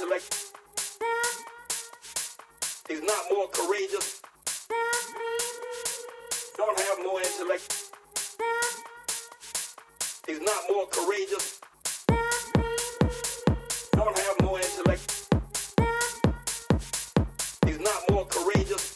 select. He's not more courageous. Don't have more intellect. He's not more courageous. Don't have more intellect. He's not more courageous.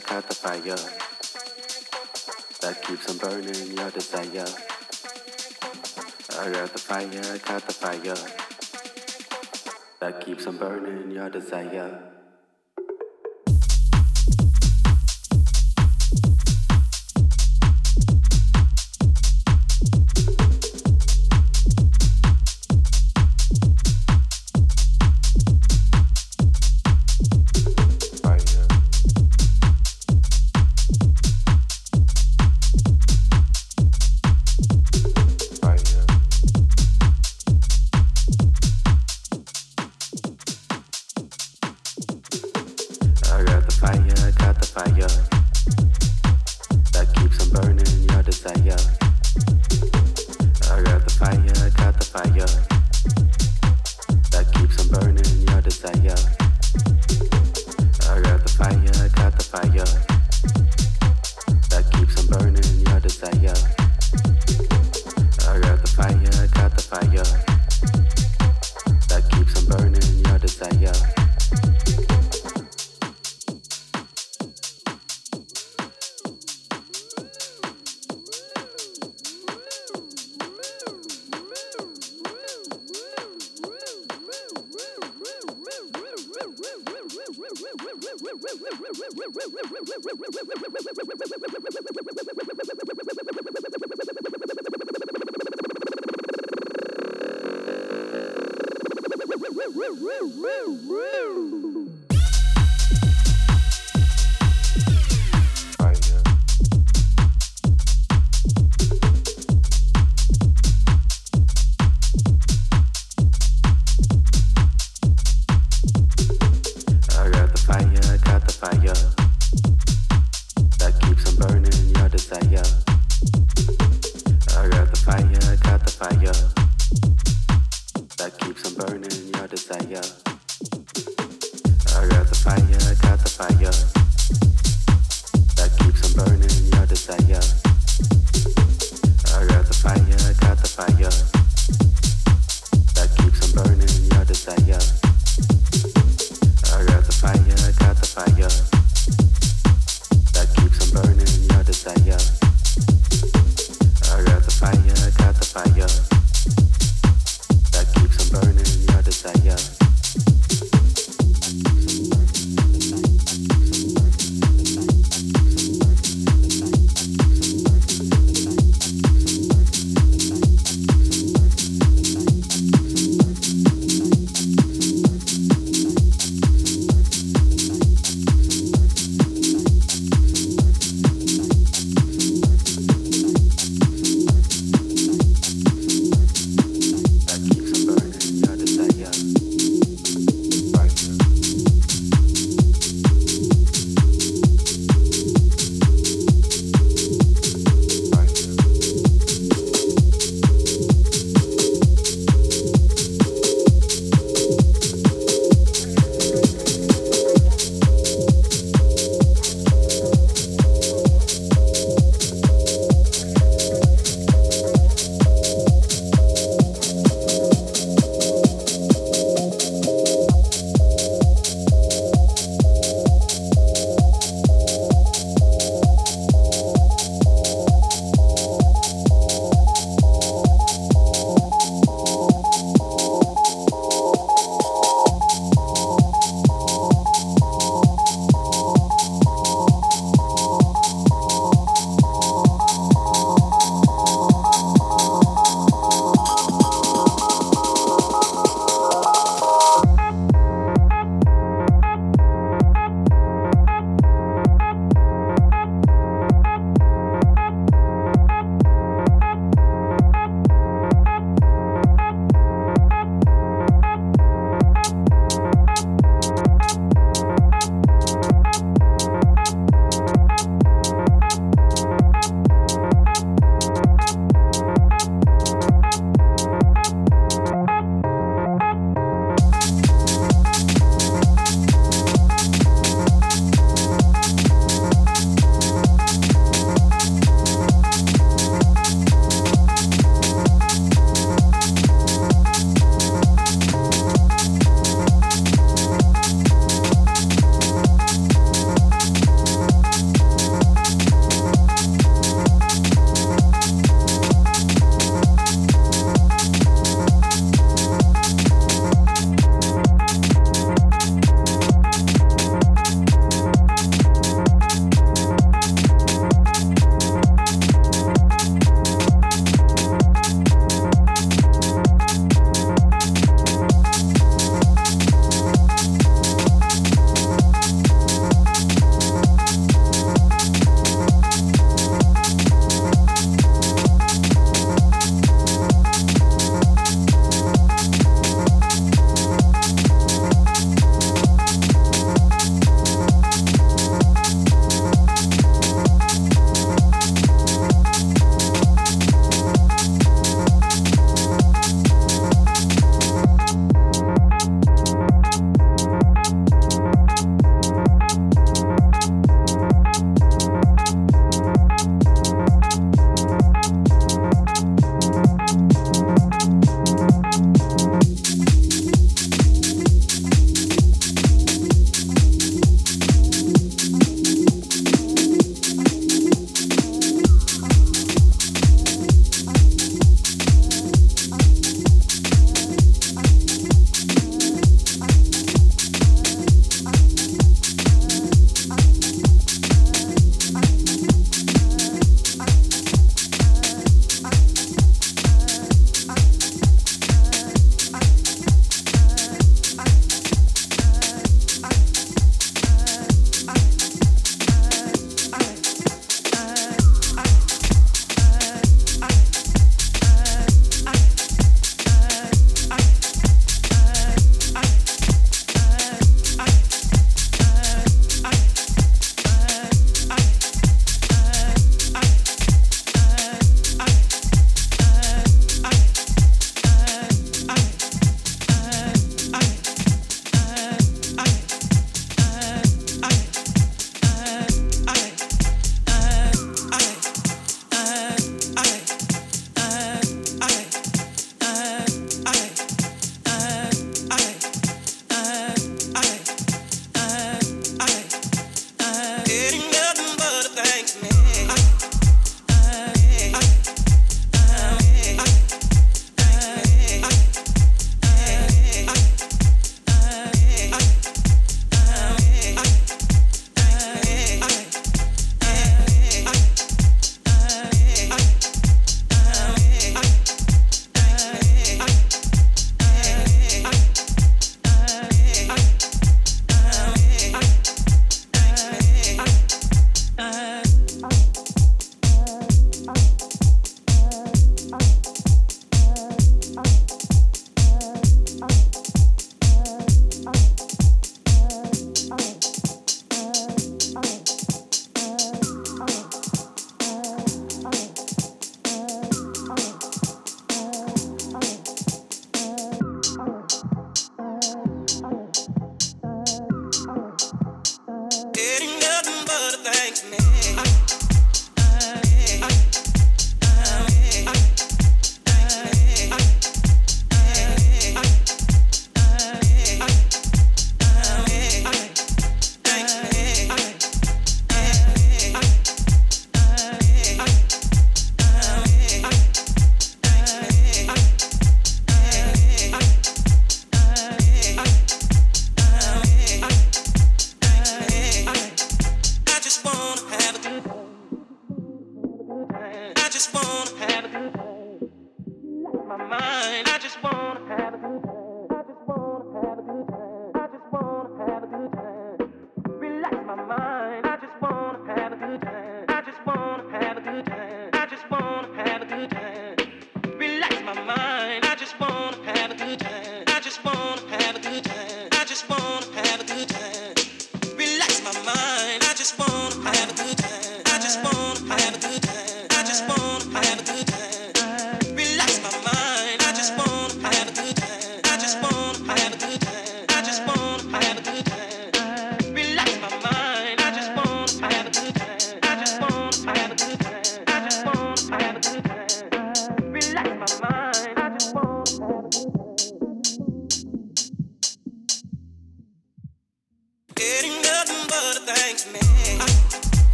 Fire, got the fire that keeps on burning your desire. I got the fire, I got the fire that keeps on burning your desire.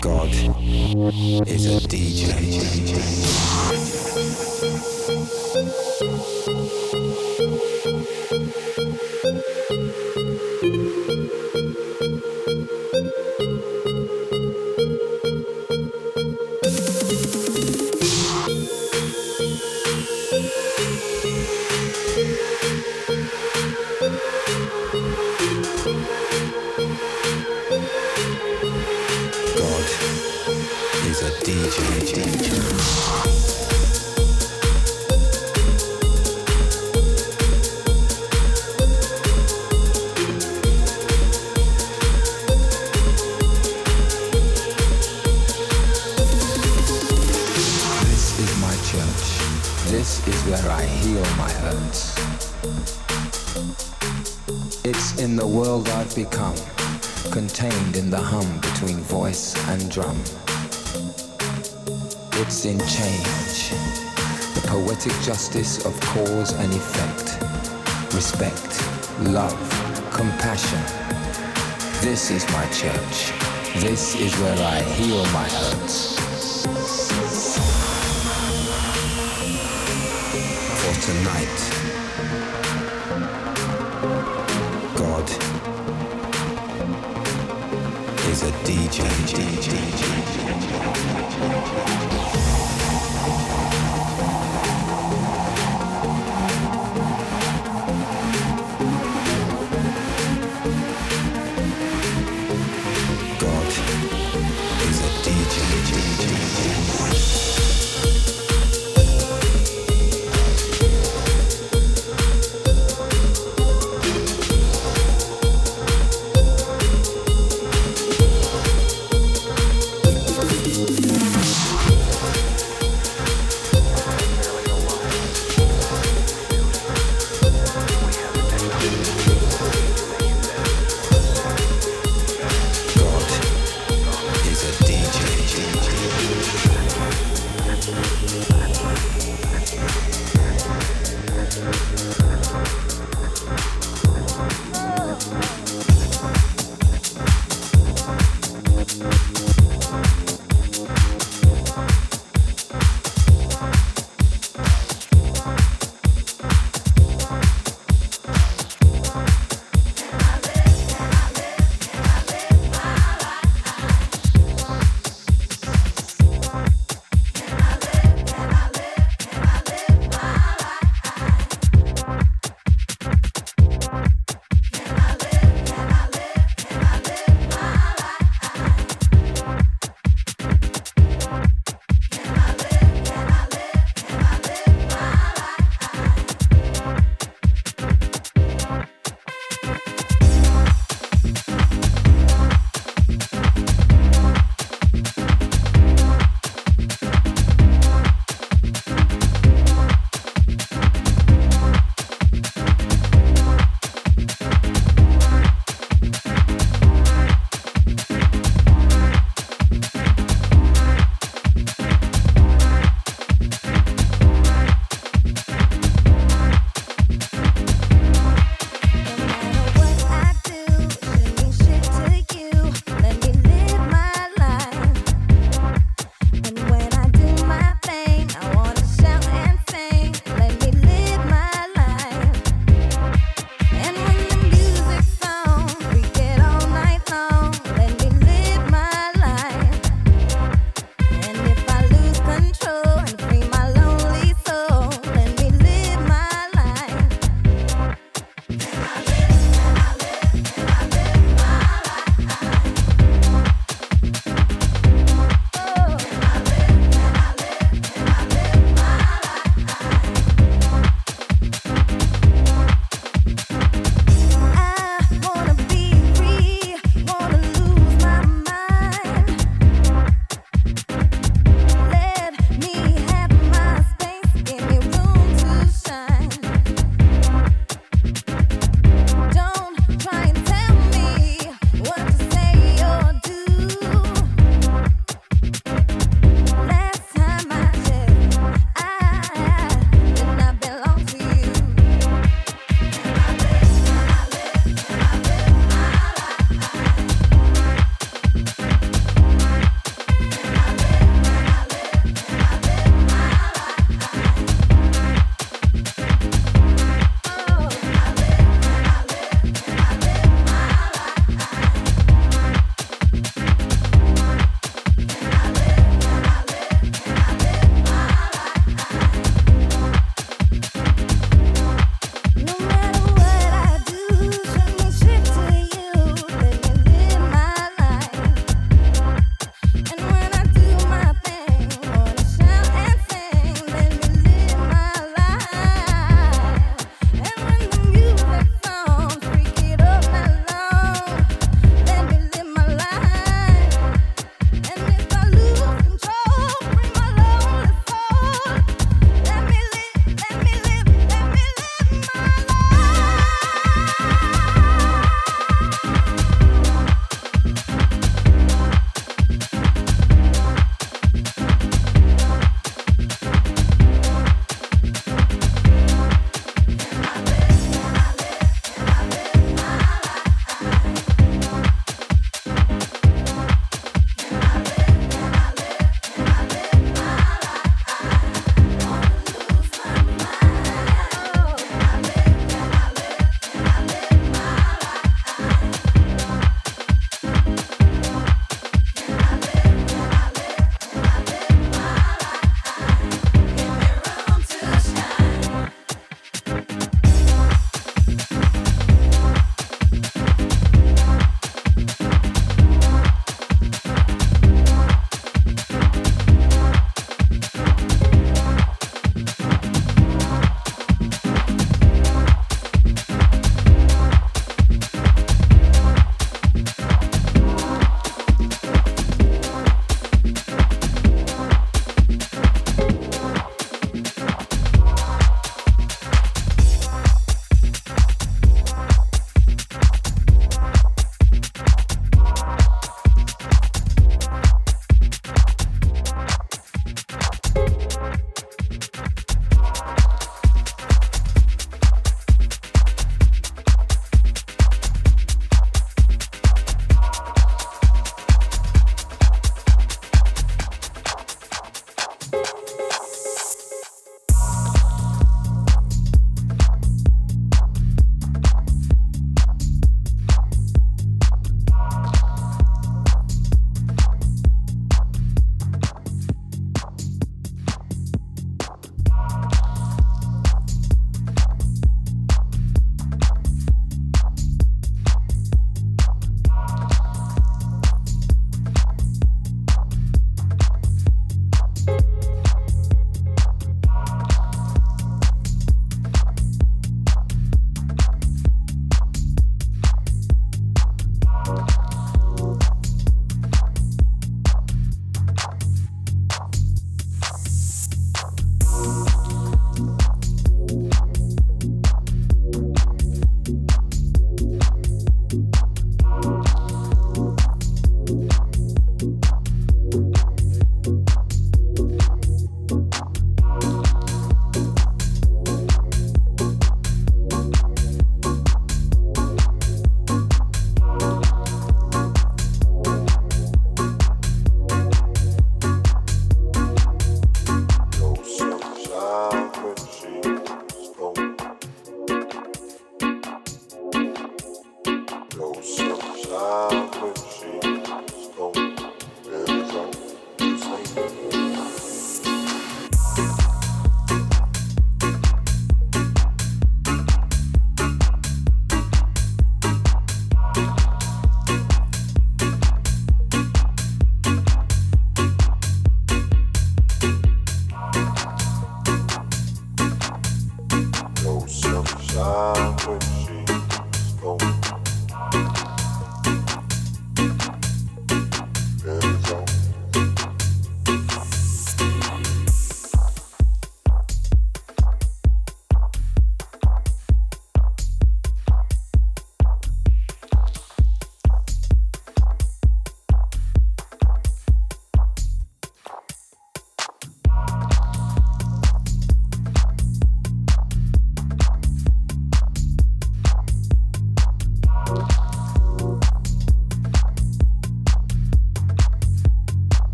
God is a DJ. Justice of cause and effect, respect, love, compassion. This is my church. This is where I heal my hurts. For tonight,